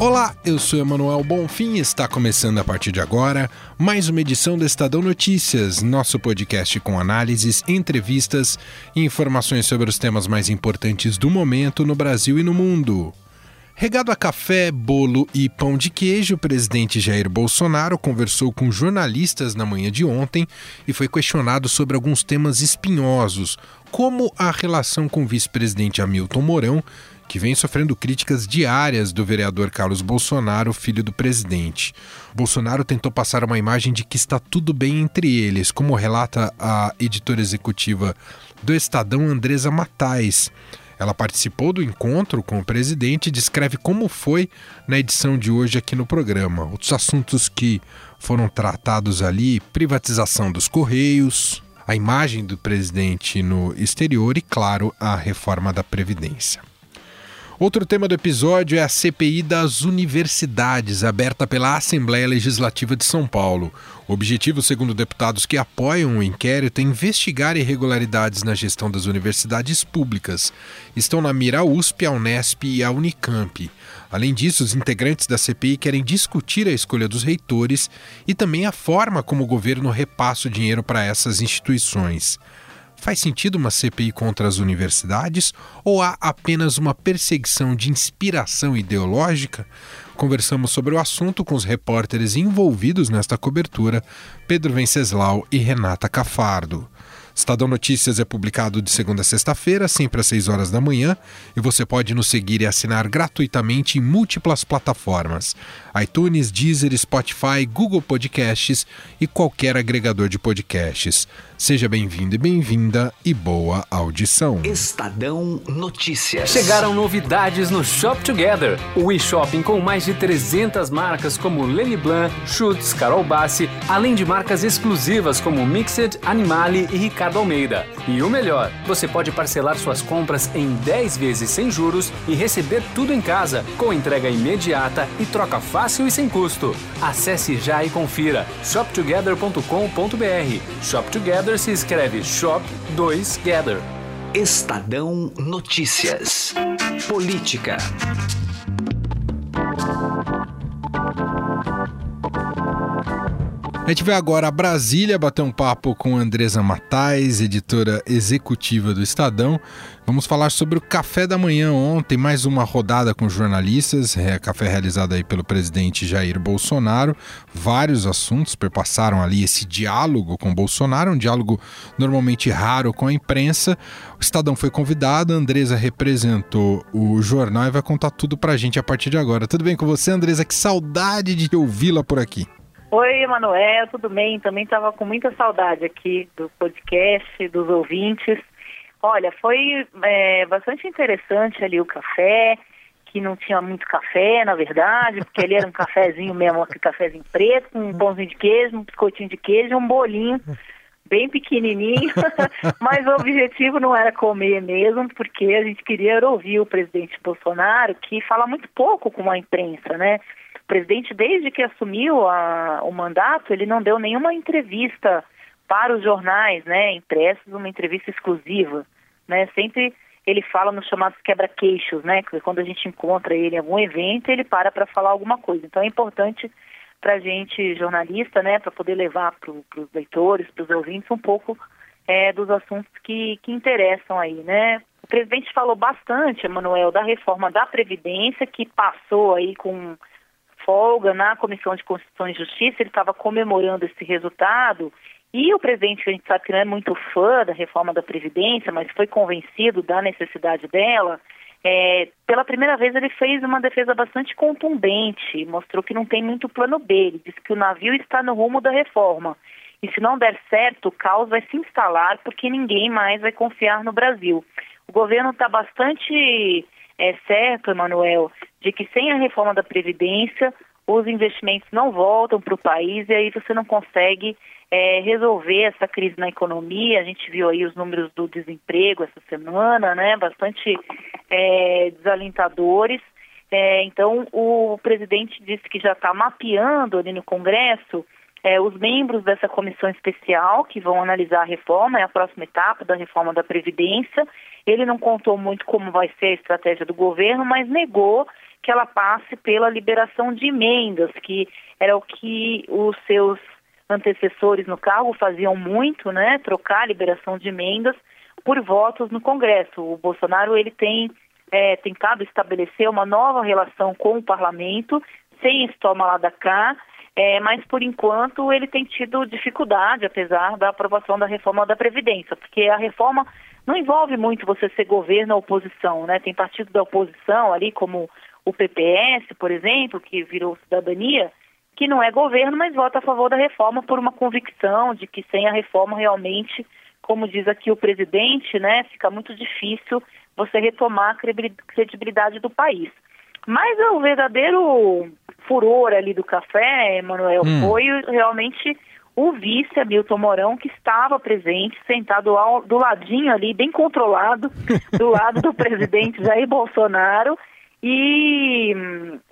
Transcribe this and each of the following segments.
Olá, eu sou Emanuel Bonfim e está começando a partir de agora mais uma edição do Estadão Notícias, nosso podcast com análises, entrevistas e informações sobre os temas mais importantes do momento no Brasil e no mundo. Regado a café, bolo e pão de queijo, o presidente Jair Bolsonaro conversou com jornalistas na manhã de ontem e foi questionado sobre alguns temas espinhosos, como a relação com o vice-presidente Hamilton Mourão que vem sofrendo críticas diárias do vereador Carlos Bolsonaro, filho do presidente. Bolsonaro tentou passar uma imagem de que está tudo bem entre eles, como relata a editora executiva do Estadão, Andresa Matais. Ela participou do encontro com o presidente e descreve como foi na edição de hoje aqui no programa. Outros assuntos que foram tratados ali: privatização dos Correios, a imagem do presidente no exterior e, claro, a reforma da Previdência. Outro tema do episódio é a CPI das universidades, aberta pela Assembleia Legislativa de São Paulo. O objetivo, segundo deputados que apoiam o inquérito, é investigar irregularidades na gestão das universidades públicas. Estão na mira a USP, a Unesp e a Unicamp. Além disso, os integrantes da CPI querem discutir a escolha dos reitores e também a forma como o governo repassa o dinheiro para essas instituições. Faz sentido uma CPI contra as universidades ou há apenas uma perseguição de inspiração ideológica? Conversamos sobre o assunto com os repórteres envolvidos nesta cobertura, Pedro Venceslau e Renata Cafardo. Estadão Notícias é publicado de segunda a sexta-feira, sempre às 6 horas da manhã, e você pode nos seguir e assinar gratuitamente em múltiplas plataformas: iTunes, Deezer, Spotify, Google Podcasts e qualquer agregador de podcasts. Seja bem-vindo e bem-vinda e boa audição. Estadão Notícias. Chegaram novidades no Shop Together, o e-shopping com mais de 300 marcas como Lenny Blanc, Schutz, Carol Bassi, além de marcas exclusivas como Mixed, Animale e Ricardo Almeida. E o melhor, você pode parcelar suas compras em 10 vezes sem juros e receber tudo em casa, com entrega imediata e troca fácil e sem custo. Acesse já e confira shoptogether.com.br. Shop Together Gather se escreve Shop 2 Gather. Estadão Notícias. Política. A gente vai agora a Brasília bater um papo com Andresa Matais, editora executiva do Estadão. Vamos falar sobre o café da manhã ontem, mais uma rodada com jornalistas, é, café realizado aí pelo presidente Jair Bolsonaro. Vários assuntos perpassaram ali esse diálogo com Bolsonaro, um diálogo normalmente raro com a imprensa. O Estadão foi convidado, a Andresa representou o jornal e vai contar tudo pra gente a partir de agora. Tudo bem com você, Andresa? Que saudade de ouvi-la por aqui. Oi, Emanuel, tudo bem? Também estava com muita saudade aqui do podcast, dos ouvintes. Olha, foi é, bastante interessante ali o café, que não tinha muito café, na verdade, porque ali era um cafezinho mesmo, aquele cafezinho preto, com um pãozinho de queijo, um biscoitinho de queijo, um bolinho bem pequenininho, mas o objetivo não era comer mesmo, porque a gente queria ouvir o presidente Bolsonaro, que fala muito pouco com a imprensa, né? presidente, desde que assumiu a, o mandato, ele não deu nenhuma entrevista para os jornais, né, impressos, uma entrevista exclusiva, né, sempre ele fala nos chamados quebra-queixos, né, quando a gente encontra ele em algum evento, ele para para falar alguma coisa. Então é importante para a gente, jornalista, né, para poder levar para os leitores, para os ouvintes, um pouco é, dos assuntos que, que interessam aí, né. O presidente falou bastante, Emanuel, da reforma da Previdência, que passou aí com folga na Comissão de Constituição e Justiça, ele estava comemorando esse resultado. E o presidente, que a gente sabe que não é muito fã da reforma da Previdência, mas foi convencido da necessidade dela, é, pela primeira vez ele fez uma defesa bastante contundente, mostrou que não tem muito plano B, ele disse que o navio está no rumo da reforma. E se não der certo, o caos vai se instalar porque ninguém mais vai confiar no Brasil. O governo está bastante é certo, Emanuel, de que sem a reforma da Previdência, os investimentos não voltam para o país e aí você não consegue é, resolver essa crise na economia. A gente viu aí os números do desemprego essa semana, né? Bastante é, desalentadores. É, então, o presidente disse que já está mapeando ali no Congresso é, os membros dessa comissão especial que vão analisar a reforma, é a próxima etapa da reforma da Previdência. Ele não contou muito como vai ser a estratégia do governo, mas negou que ela passe pela liberação de emendas, que era o que os seus antecessores no cargo faziam muito, né? Trocar a liberação de emendas por votos no Congresso. O Bolsonaro ele tem é, tentado estabelecer uma nova relação com o parlamento, sem esse toma lá da cá, é, mas por enquanto ele tem tido dificuldade, apesar da aprovação da reforma da Previdência, porque a reforma não envolve muito você ser governo ou oposição, né? Tem partido da oposição ali, como o PPS, por exemplo, que virou cidadania, que não é governo, mas vota a favor da reforma por uma convicção de que sem a reforma realmente, como diz aqui o presidente, né, fica muito difícil você retomar a credibilidade do país. Mas o verdadeiro furor ali do café, Emanuel, hum. foi realmente o vice Hamilton Mourão, que estava presente, sentado ao, do ladinho ali, bem controlado, do lado do presidente Jair Bolsonaro. E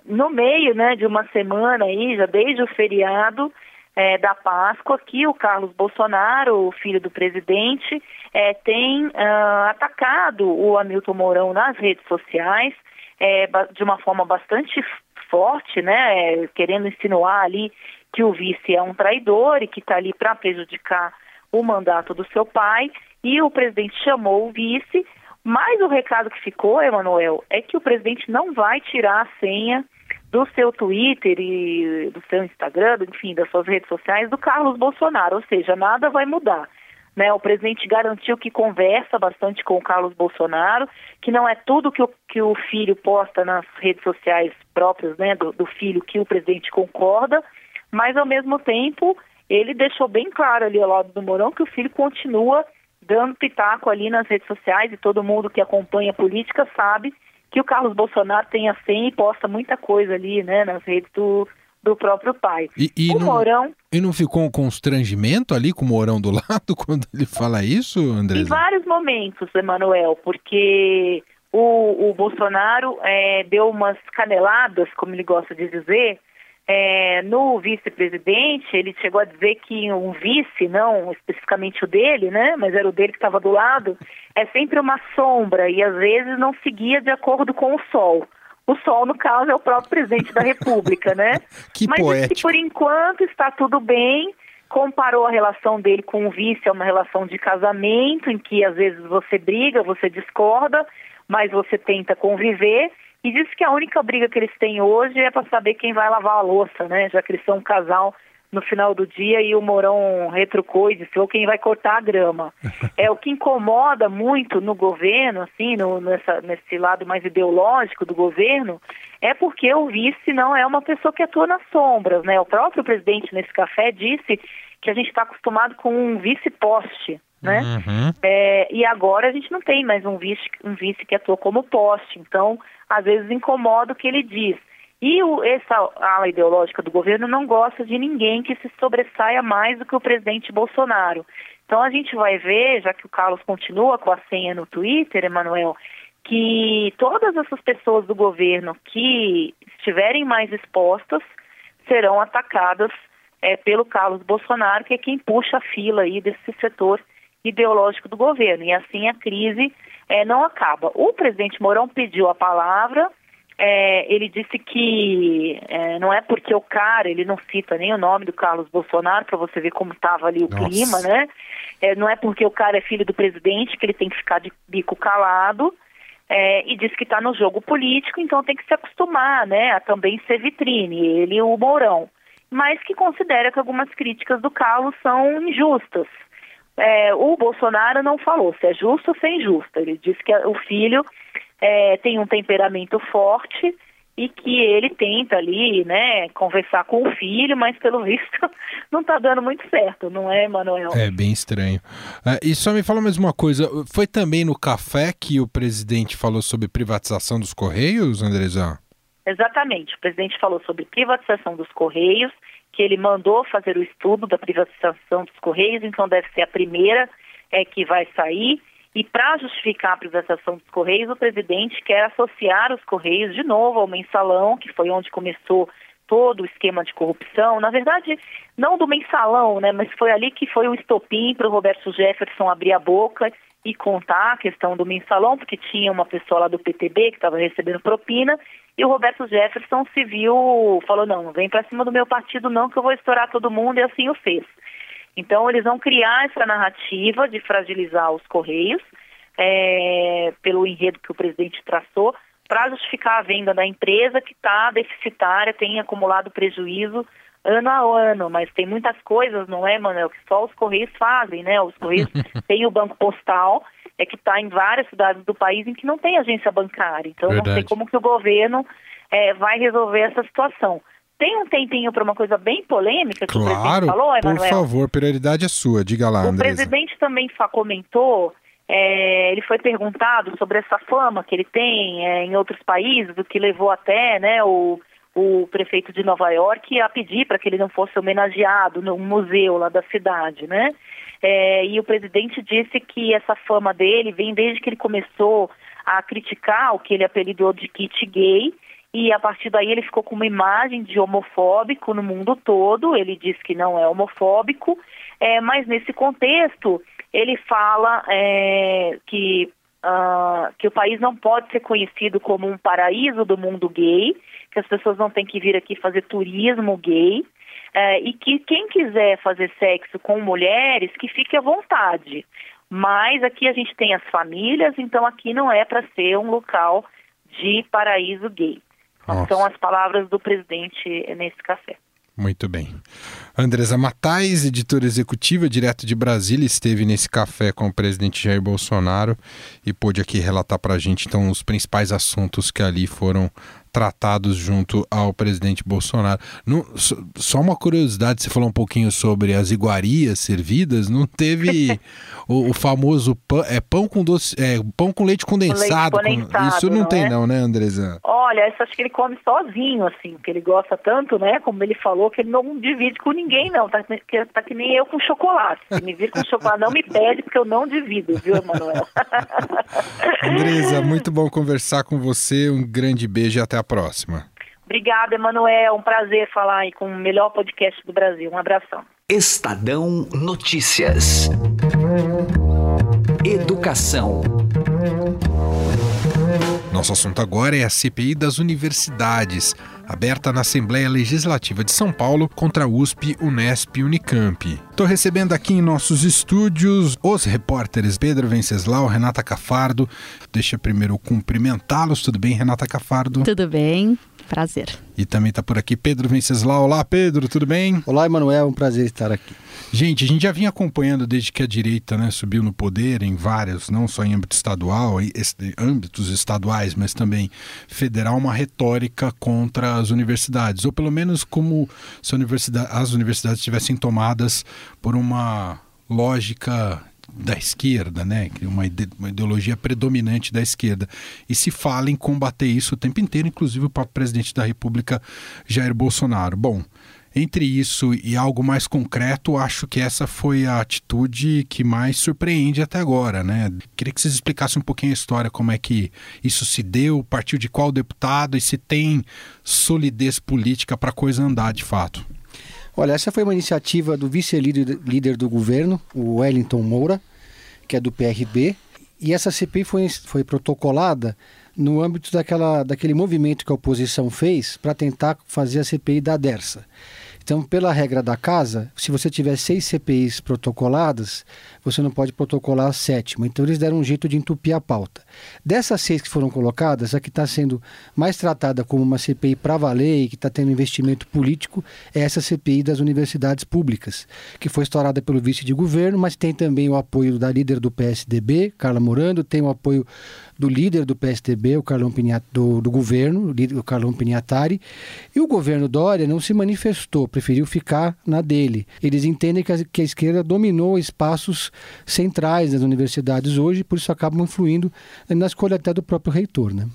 no meio né, de uma semana aí, já desde o feriado é, da Páscoa, que o Carlos Bolsonaro, o filho do presidente, é, tem uh, atacado o Hamilton Mourão nas redes sociais, é, de uma forma bastante forte, né, é, querendo insinuar ali que o vice é um traidor e que está ali para prejudicar o mandato do seu pai. E o presidente chamou o vice, mas o recado que ficou, Emanuel, é que o presidente não vai tirar a senha do seu Twitter e do seu Instagram, enfim, das suas redes sociais do Carlos Bolsonaro, ou seja, nada vai mudar. Né, o presidente garantiu que conversa bastante com o Carlos Bolsonaro, que não é tudo que o, que o filho posta nas redes sociais próprias né, do, do filho que o presidente concorda, mas ao mesmo tempo ele deixou bem claro ali ao lado do Mourão que o filho continua dando pitaco ali nas redes sociais e todo mundo que acompanha a política sabe que o Carlos Bolsonaro tem a senha e posta muita coisa ali, né, nas redes do, do próprio pai. E, e o não, Mourão... E não ficou um constrangimento ali com o Mourão do lado quando ele fala isso, André? Em vários momentos, Emanuel, porque o, o Bolsonaro é, deu umas caneladas, como ele gosta de dizer, é, no vice-presidente, ele chegou a dizer que um vice, não especificamente o dele, né, mas era o dele que estava do lado, é sempre uma sombra e às vezes não seguia de acordo com o sol. O sol, no caso, é o próprio presidente da República, né? que mas poético. que por enquanto está tudo bem. Comparou a relação dele com o vice a uma relação de casamento, em que às vezes você briga, você discorda, mas você tenta conviver. E disse que a única briga que eles têm hoje é para saber quem vai lavar a louça, né? Já que eles são um casal no final do dia e o Mourão retrucou e disse, ou quem vai cortar a grama. É o que incomoda muito no governo, assim, no, nessa, nesse lado mais ideológico do governo, é porque o vice não é uma pessoa que atua nas sombras, né? O próprio presidente nesse café disse que a gente está acostumado com um vice-poste, né? Uhum. É, e agora a gente não tem mais um vice, um vice que atua como poste. Então, às vezes incomoda o que ele diz. E o, essa ala ideológica do governo não gosta de ninguém que se sobressaia mais do que o presidente Bolsonaro. Então a gente vai ver, já que o Carlos continua com a senha no Twitter, Emanuel, que todas essas pessoas do governo que estiverem mais expostas serão atacadas é, pelo Carlos Bolsonaro, que é quem puxa a fila aí desse setor ideológico do governo. E assim a crise é, não acaba. O presidente Mourão pediu a palavra, é, ele disse que é, não é porque o cara, ele não cita nem o nome do Carlos Bolsonaro, para você ver como estava ali o Nossa. clima, né? É, não é porque o cara é filho do presidente que ele tem que ficar de bico calado. E diz que está no jogo político, então tem que se acostumar, né, a também ser vitrine, ele e o Mourão. Mas que considera que algumas críticas do Carlos são injustas é, o Bolsonaro não falou se é justo ou se é injusto. Ele disse que o filho é, tem um temperamento forte e que ele tenta ali, né, conversar com o filho, mas pelo visto não está dando muito certo, não é, Manuel? É bem estranho. Uh, e só me fala mais uma coisa, foi também no café que o presidente falou sobre privatização dos Correios, Andrezão? Exatamente, o presidente falou sobre privatização dos Correios que ele mandou fazer o estudo da privatização dos Correios, então deve ser a primeira é, que vai sair. E para justificar a privatização dos Correios, o presidente quer associar os Correios de novo ao mensalão, que foi onde começou todo o esquema de corrupção. Na verdade, não do mensalão, né, mas foi ali que foi o estopim para o Roberto Jefferson abrir a boca e contar a questão do mensalão, porque tinha uma pessoa lá do PTB que estava recebendo propina, e o Roberto Jefferson se viu, falou, não, vem para cima do meu partido não, que eu vou estourar todo mundo, e assim o fez. Então, eles vão criar essa narrativa de fragilizar os Correios, é, pelo enredo que o presidente traçou, para justificar a venda da empresa que está deficitária, tem acumulado prejuízo ano a ano, mas tem muitas coisas, não é, Manuel, que só os Correios fazem, né? Os Correios têm o Banco Postal, é que está em várias cidades do país em que não tem agência bancária. Então, Verdade. não sei como que o governo é, vai resolver essa situação. Tem um tempinho para uma coisa bem polêmica que claro, o presidente falou, Emanuel? Por favor, prioridade é sua, diga lá, O presidente também comentou, é, ele foi perguntado sobre essa fama que ele tem é, em outros países, o que levou até né, o, o prefeito de Nova York a pedir para que ele não fosse homenageado no museu lá da cidade, né? É, e o presidente disse que essa fama dele vem desde que ele começou a criticar o que ele apelidou de kit gay, e a partir daí ele ficou com uma imagem de homofóbico no mundo todo. Ele diz que não é homofóbico, é, mas nesse contexto ele fala é, que, uh, que o país não pode ser conhecido como um paraíso do mundo gay, que as pessoas não têm que vir aqui fazer turismo gay. É, e que quem quiser fazer sexo com mulheres, que fique à vontade. Mas aqui a gente tem as famílias, então aqui não é para ser um local de paraíso gay. Nossa. São as palavras do presidente nesse café. Muito bem. Andresa Matais, editora executiva, direto de Brasília, esteve nesse café com o presidente Jair Bolsonaro e pôde aqui relatar para a gente então os principais assuntos que ali foram tratados junto ao presidente Bolsonaro. Não, só uma curiosidade, você falou um pouquinho sobre as iguarias servidas, não teve o, o, famoso pão, é, pão com doce, é, pão com leite condensado. Leite condensado com, isso não, não tem é? não, né, Andresa? Olha, isso acho que ele come sozinho, assim, porque ele gosta tanto, né, como ele falou, que ele não divide com ninguém, não, tá, que, tá que nem eu com chocolate. Se me vir com chocolate, não me pede, porque eu não divido, viu, Emanuel? Andresa, muito bom conversar com você, um grande beijo e até a próxima. Obrigada, Emanuel. Um prazer falar aí com o melhor podcast do Brasil. Um abração. Estadão Notícias. Educação. Nosso assunto agora é a CPI das universidades, aberta na Assembleia Legislativa de São Paulo contra a USP, Unesp e Unicamp. Estou recebendo aqui em nossos estúdios os repórteres Pedro Venceslau, Renata Cafardo. Deixa primeiro cumprimentá-los. Tudo bem, Renata Cafardo? Tudo bem. Prazer. E também está por aqui Pedro Venceslau. Olá, Pedro, tudo bem? Olá, Emanuel, um prazer estar aqui. Gente, a gente já vinha acompanhando desde que a direita né, subiu no poder em várias, não só em âmbito estadual, âmbitos estaduais, mas também federal, uma retórica contra as universidades, ou pelo menos como se universidade, as universidades estivessem tomadas por uma lógica da esquerda, né? Uma, ide uma ideologia predominante da esquerda. E se fala em combater isso o tempo inteiro, inclusive o próprio presidente da República, Jair Bolsonaro. Bom, entre isso e algo mais concreto, acho que essa foi a atitude que mais surpreende até agora, né? Queria que vocês explicassem um pouquinho a história, como é que isso se deu, partiu de qual deputado e se tem solidez política para a coisa andar de fato. Olha, essa foi uma iniciativa do vice-líder do governo, o Wellington Moura, que é do PRB, e essa CPI foi, foi protocolada no âmbito daquela, daquele movimento que a oposição fez para tentar fazer a CPI da DERSA. Então, pela regra da casa, se você tiver seis CPIs protocoladas, você não pode protocolar a sétima. Então, eles deram um jeito de entupir a pauta. Dessas seis que foram colocadas, a que está sendo mais tratada como uma CPI para valer e que está tendo investimento político é essa CPI das universidades públicas, que foi estourada pelo vice de governo, mas tem também o apoio da líder do PSDB, Carla Morando, tem o apoio do líder do PSDB, o Carlão Pinhat, do, do governo, o Carlão Pinhatari, e o governo Dória não se manifestou, preferiu ficar na dele. Eles entendem que a, que a esquerda dominou espaços centrais das universidades hoje, por isso acabam influindo na escolha até do próprio reitor. Né?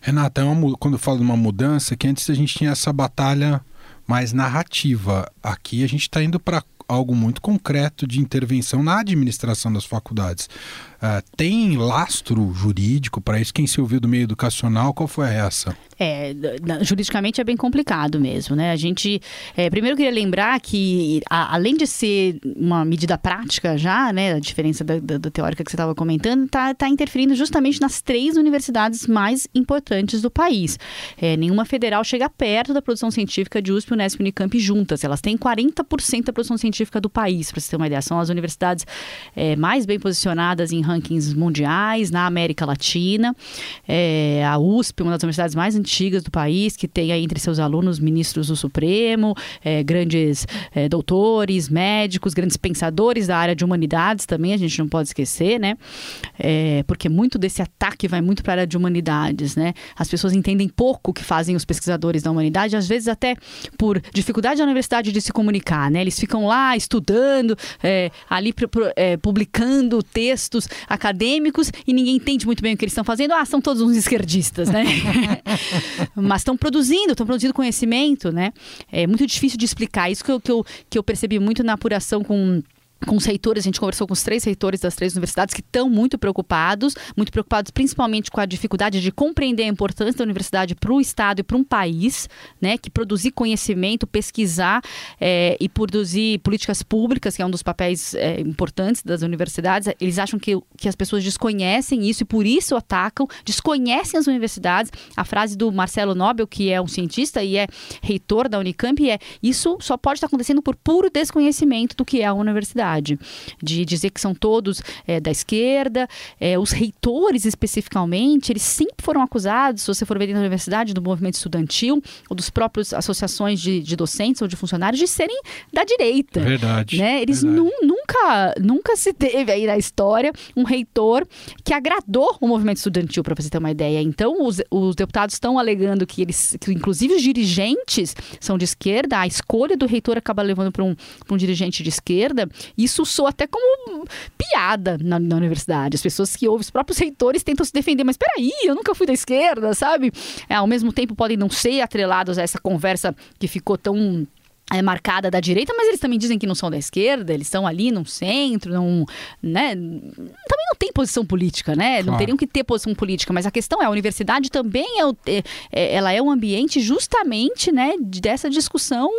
Renata, é uma, quando eu falo de uma mudança, que antes a gente tinha essa batalha mais narrativa. Aqui a gente está indo para algo muito concreto de intervenção na administração das faculdades. Uh, tem lastro jurídico para isso? Quem se ouviu do meio educacional, qual foi a reação? É, juridicamente é bem complicado mesmo, né? A gente, é, primeiro queria lembrar que, a, além de ser uma medida prática já, né, a diferença da, da, da teórica que você estava comentando, está tá interferindo justamente nas três universidades mais importantes do país. É, nenhuma federal chega perto da produção científica de USP, Unesp Unicamp juntas. Elas têm 40% da produção científica do país, para você ter uma ideia. São as universidades é, mais bem posicionadas em rankings mundiais, na América Latina. É, a USP, uma das universidades mais antigas do país, que tem aí entre seus alunos ministros do Supremo, é, grandes é, doutores, médicos, grandes pensadores da área de humanidades também, a gente não pode esquecer, né? É, porque muito desse ataque vai muito para a área de humanidades, né? As pessoas entendem pouco o que fazem os pesquisadores da humanidade, às vezes até por dificuldade da universidade de se comunicar, né? Eles ficam lá estudando, é, ali é, publicando textos acadêmicos e ninguém entende muito bem o que eles estão fazendo. Ah, são todos uns esquerdistas, né? Mas estão produzindo, estão produzindo conhecimento, né? É muito difícil de explicar. Isso que eu, que eu, que eu percebi muito na apuração com com os reitores, a gente conversou com os três reitores das três universidades que estão muito preocupados, muito preocupados principalmente com a dificuldade de compreender a importância da universidade para o Estado e para um país, né, que produzir conhecimento, pesquisar é, e produzir políticas públicas, que é um dos papéis é, importantes das universidades, eles acham que, que as pessoas desconhecem isso e por isso atacam, desconhecem as universidades. A frase do Marcelo Nobel, que é um cientista e é reitor da Unicamp, é isso só pode estar acontecendo por puro desconhecimento do que é a universidade de dizer que são todos é, da esquerda. É, os reitores, especificamente, eles sempre foram acusados, se você for ver dentro da universidade, do movimento estudantil, ou dos próprios associações de, de docentes ou de funcionários, de serem da direita. Verdade. Né? Eles verdade. Nu, nunca, nunca se teve aí na história um reitor que agradou o movimento estudantil, para você ter uma ideia. Então, os, os deputados estão alegando que eles, que inclusive os dirigentes são de esquerda, a escolha do reitor acaba levando para um, um dirigente de esquerda, isso soa até como piada na, na, universidade. As pessoas que ouvem, os próprios reitores tentam se defender, mas peraí, eu nunca fui da esquerda, sabe? É, ao mesmo tempo podem não ser atrelados a essa conversa que ficou tão é, marcada da direita, mas eles também dizem que não são da esquerda, eles estão ali no centro, não, né? Também não tem posição política, né? Claro. Não teriam que ter posição política, mas a questão é a universidade também é, é, é ela é um ambiente justamente, né, dessa discussão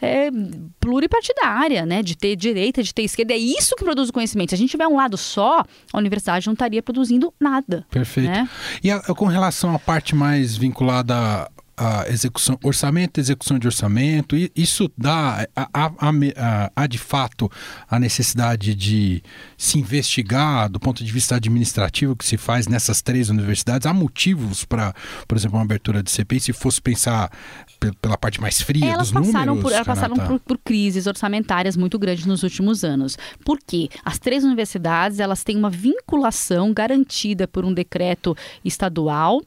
é, pluripartidária, né, de ter direita, de ter esquerda. É isso que produz o conhecimento. Se a gente tiver um lado só, a universidade não estaria produzindo nada. Perfeito. Né? E a, com relação à parte mais vinculada a execução, orçamento, execução de orçamento, isso dá, há de fato a necessidade de se investigar do ponto de vista administrativo que se faz nessas três universidades. Há motivos para, por exemplo, uma abertura de CPI, se fosse pensar pela parte mais fria elas dos passaram números? Por, elas passaram por, por, crises orçamentárias muito grandes nos últimos anos. Por quê? As três universidades elas têm uma vinculação garantida por um decreto estadual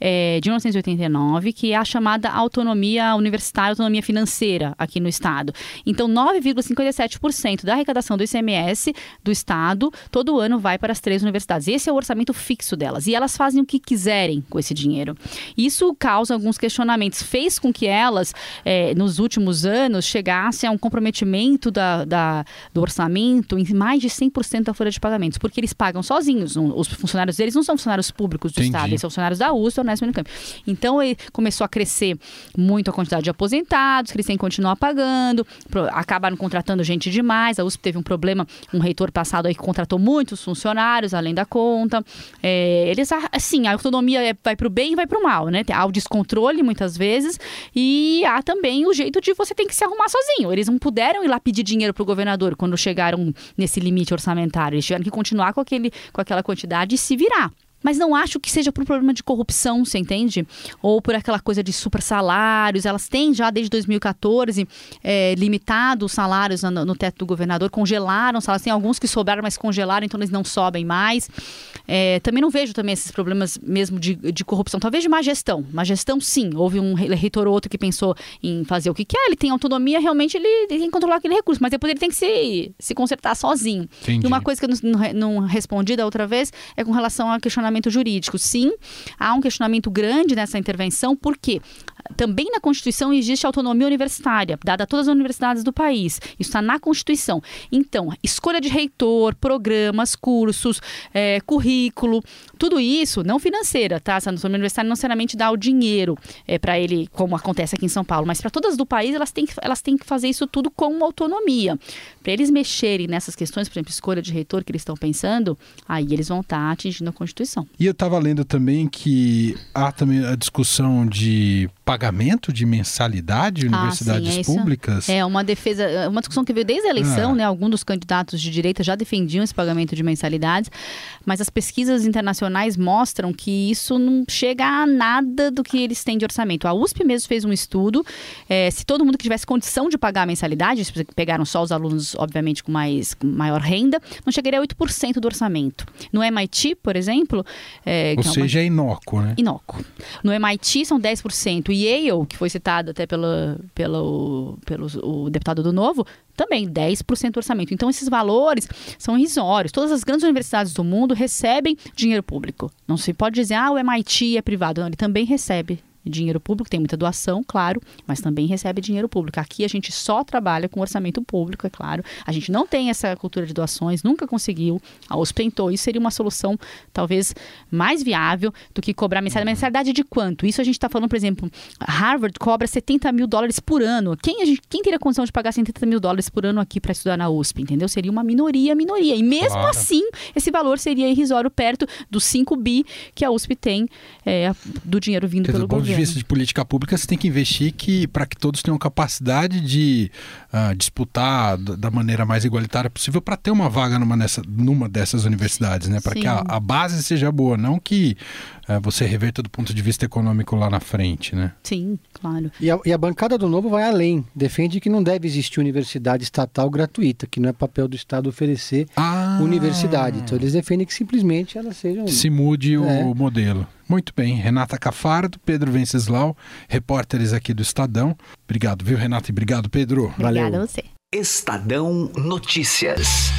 é, de 1989 que é a chamada autonomia universitária, autonomia financeira aqui no estado. Então, 9,57% da arrecadação do ICMS do estado todo ano vai para as três universidades. Esse é o orçamento fixo delas e elas fazem o que quiserem com esse dinheiro. Isso causa alguns questionamentos. Fez com que elas, é, nos últimos anos, chegassem a um comprometimento da, da, do orçamento em mais de 100% da folha de pagamentos, porque eles pagam sozinhos. Os funcionários deles não são funcionários públicos do Entendi. estado, eles são funcionários da USP ou Unesp Unicamp. Então, começou a crescer muito a quantidade de aposentados, que eles têm que continuar pagando, acabaram contratando gente demais. A USP teve um problema, um reitor passado aí que contratou muitos funcionários, além da conta. É, eles, assim, a autonomia é, vai para o bem e vai para o mal, né? Há o descontrole muitas vezes e há também o jeito de você tem que se arrumar sozinho. Eles não puderam ir lá pedir dinheiro para o governador quando chegaram nesse limite orçamentário. Eles tiveram que continuar com, aquele, com aquela quantidade e se virar. Mas não acho que seja por problema de corrupção, você entende? Ou por aquela coisa de super salários. Elas têm já desde 2014 é, limitado os salários no, no, teto do governador, congelaram os salários. Tem alguns que sobraram, mas congelaram, então eles não sobem mais. É, também não vejo também esses problemas mesmo de, de corrupção. Talvez de má gestão. Má gestão, sim. Houve um reitor ou outro que pensou em fazer o que quer. Ele tem autonomia, realmente ele, ele tem que controlar aquele recurso. Mas depois ele tem que se, se consertar sozinho. Entendi. E uma coisa que eu não, não, não respondi da outra vez é com relação ao questionamento questionamento jurídico. Sim, há um questionamento grande nessa intervenção, porque também na Constituição existe autonomia universitária, dada a todas as universidades do país. Isso está na Constituição. Então, escolha de reitor, programas, cursos, é, currículo, tudo isso, não financeira, tá? Essa autonomia universitária não necessariamente dá o dinheiro é, para ele, como acontece aqui em São Paulo, mas para todas do país, elas têm, que, elas têm que fazer isso tudo com autonomia. Para eles mexerem nessas questões, por exemplo, escolha de reitor que eles estão pensando, aí eles vão estar tá atingindo a Constituição. E eu estava lendo também que há também a discussão de pagamento de mensalidade em ah, universidades sim, é públicas. É uma defesa, é uma discussão que veio desde a eleição, ah. né? Alguns dos candidatos de direita já defendiam esse pagamento de mensalidades, mas as pesquisas internacionais mostram que isso não chega a nada do que eles têm de orçamento. A USP mesmo fez um estudo, é, se todo mundo que tivesse condição de pagar a mensalidade, pegaram só os alunos, obviamente, com mais com maior renda, não chegaria a 8% do orçamento. No MIT, por exemplo... É, Ou seja, é, uma... é inócuo, né? Inócuo. No MIT são 10%. O Yale, que foi citado até pela, pelo, pelo o deputado do Novo, também 10% do orçamento. Então, esses valores são irrisórios. Todas as grandes universidades do mundo recebem dinheiro público. Não se pode dizer, ah, o MIT é privado. Não, ele também recebe dinheiro público, tem muita doação, claro, mas também recebe dinheiro público. Aqui a gente só trabalha com orçamento público, é claro. A gente não tem essa cultura de doações, nunca conseguiu. A USP tentou. Isso seria uma solução talvez mais viável do que cobrar mensalidade. Uhum. Mensalidade de quanto? Isso a gente está falando, por exemplo, Harvard cobra 70 mil dólares por ano. Quem, a gente, quem teria condição de pagar 70 mil dólares por ano aqui para estudar na USP, entendeu? Seria uma minoria, minoria. E mesmo claro. assim, esse valor seria irrisório perto dos 5 bi que a USP tem é, do dinheiro vindo Quer pelo governo de vista de política pública, você tem que investir que, para que todos tenham capacidade de uh, disputar da maneira mais igualitária possível para ter uma vaga numa, nessa, numa dessas universidades, né? Para que a, a, base seja boa, não que você reverta do ponto de vista econômico lá na frente, né? Sim, claro. E a, e a bancada do Novo vai além, defende que não deve existir universidade estatal gratuita, que não é papel do Estado oferecer ah. universidade. Então eles defendem que simplesmente elas sejam... Se mude o é. modelo. Muito bem, Renata Cafardo, Pedro Venceslau, repórteres aqui do Estadão. Obrigado, viu, Renata? E obrigado, Pedro. Valeu. Obrigada a você. Estadão Notícias.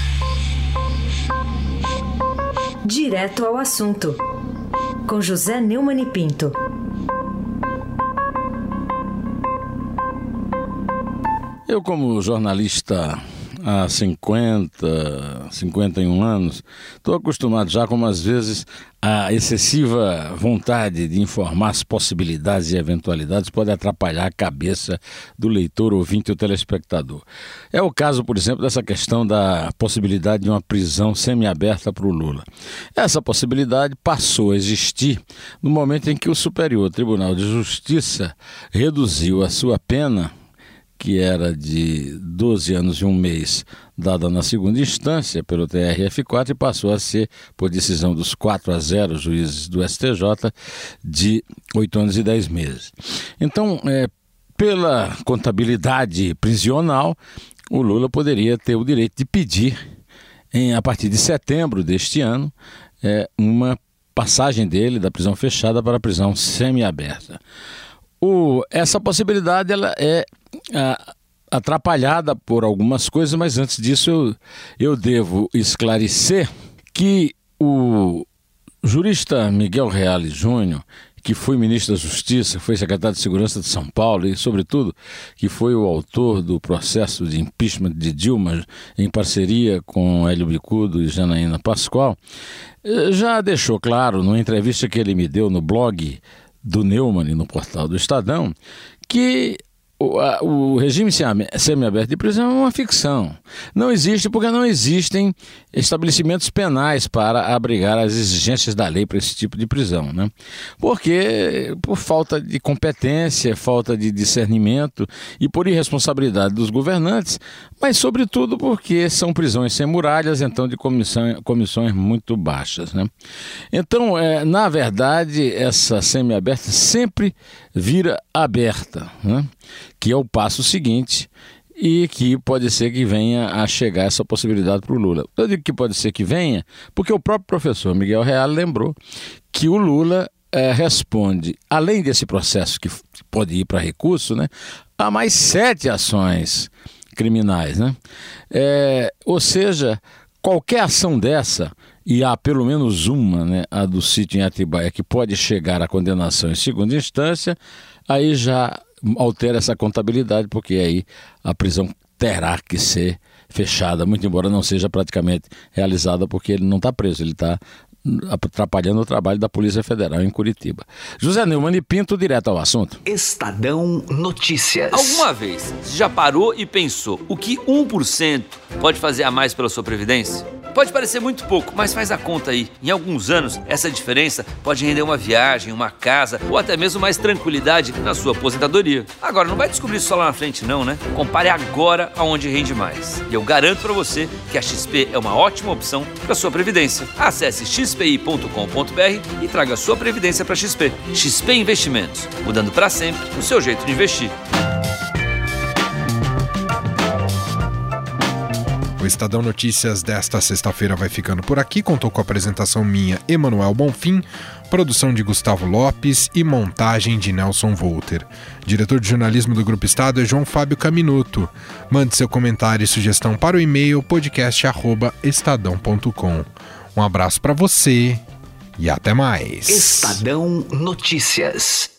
Direto ao assunto, com José Neumann e Pinto. Eu, como jornalista há 50, 51 anos, estou acostumado já, como às vezes a excessiva vontade de informar as possibilidades e eventualidades pode atrapalhar a cabeça do leitor, ouvinte ou telespectador. É o caso, por exemplo, dessa questão da possibilidade de uma prisão semiaberta para o Lula. Essa possibilidade passou a existir no momento em que o Superior Tribunal de Justiça reduziu a sua pena que era de 12 anos e um mês, dada na segunda instância pelo TRF4 e passou a ser, por decisão dos 4 a 0 juízes do STJ, de 8 anos e 10 meses. Então, é, pela contabilidade prisional, o Lula poderia ter o direito de pedir, em, a partir de setembro deste ano, é, uma passagem dele da prisão fechada para a prisão semiaberta. O, essa possibilidade ela é ah, atrapalhada por algumas coisas, mas antes disso eu, eu devo esclarecer que o jurista Miguel Reale Júnior, que foi ministro da Justiça, foi secretário de Segurança de São Paulo e, sobretudo, que foi o autor do processo de impeachment de Dilma em parceria com Hélio Bicudo e Janaína Pascoal, eh, já deixou claro, numa entrevista que ele me deu no blog do Neumann no portal do Estadão que o, a, o regime semiaberto de prisão é uma ficção. Não existe porque não existem estabelecimentos penais para abrigar as exigências da lei para esse tipo de prisão. Né? Porque, por falta de competência, falta de discernimento e por irresponsabilidade dos governantes, mas, sobretudo, porque são prisões sem muralhas, então de comissão, comissões muito baixas. Né? Então, é, na verdade, essa semiaberta sempre vira aberta. Né? que é o passo seguinte e que pode ser que venha a chegar essa possibilidade para o Lula. Eu digo que pode ser que venha, porque o próprio professor Miguel Real lembrou que o Lula é, responde, além desse processo que pode ir para recurso, né, a mais sete ações criminais. Né? É, ou seja, qualquer ação dessa, e há pelo menos uma, né, a do sítio em Atibaia, que pode chegar à condenação em segunda instância, aí já altera essa contabilidade, porque aí a prisão terá que ser fechada, muito embora não seja praticamente realizada, porque ele não está preso, ele está atrapalhando o trabalho da Polícia Federal em Curitiba. José Neumann e Pinto, direto ao assunto. Estadão Notícias. Alguma vez você já parou e pensou o que 1% pode fazer a mais pela sua previdência? Pode parecer muito pouco, mas faz a conta aí. Em alguns anos, essa diferença pode render uma viagem, uma casa ou até mesmo mais tranquilidade na sua aposentadoria. Agora, não vai descobrir isso só lá na frente não, né? Compare agora aonde rende mais. E eu garanto para você que a XP é uma ótima opção para sua previdência. Acesse xpi.com.br e traga sua previdência para XP. XP Investimentos, mudando para sempre o seu jeito de investir. O Estadão Notícias desta sexta-feira vai ficando por aqui. Contou com a apresentação minha, Emanuel Bonfim, produção de Gustavo Lopes e montagem de Nelson Volter. Diretor de jornalismo do Grupo Estado é João Fábio Caminuto. Mande seu comentário e sugestão para o e-mail podcast@estadão.com. Um abraço para você e até mais. Estadão Notícias.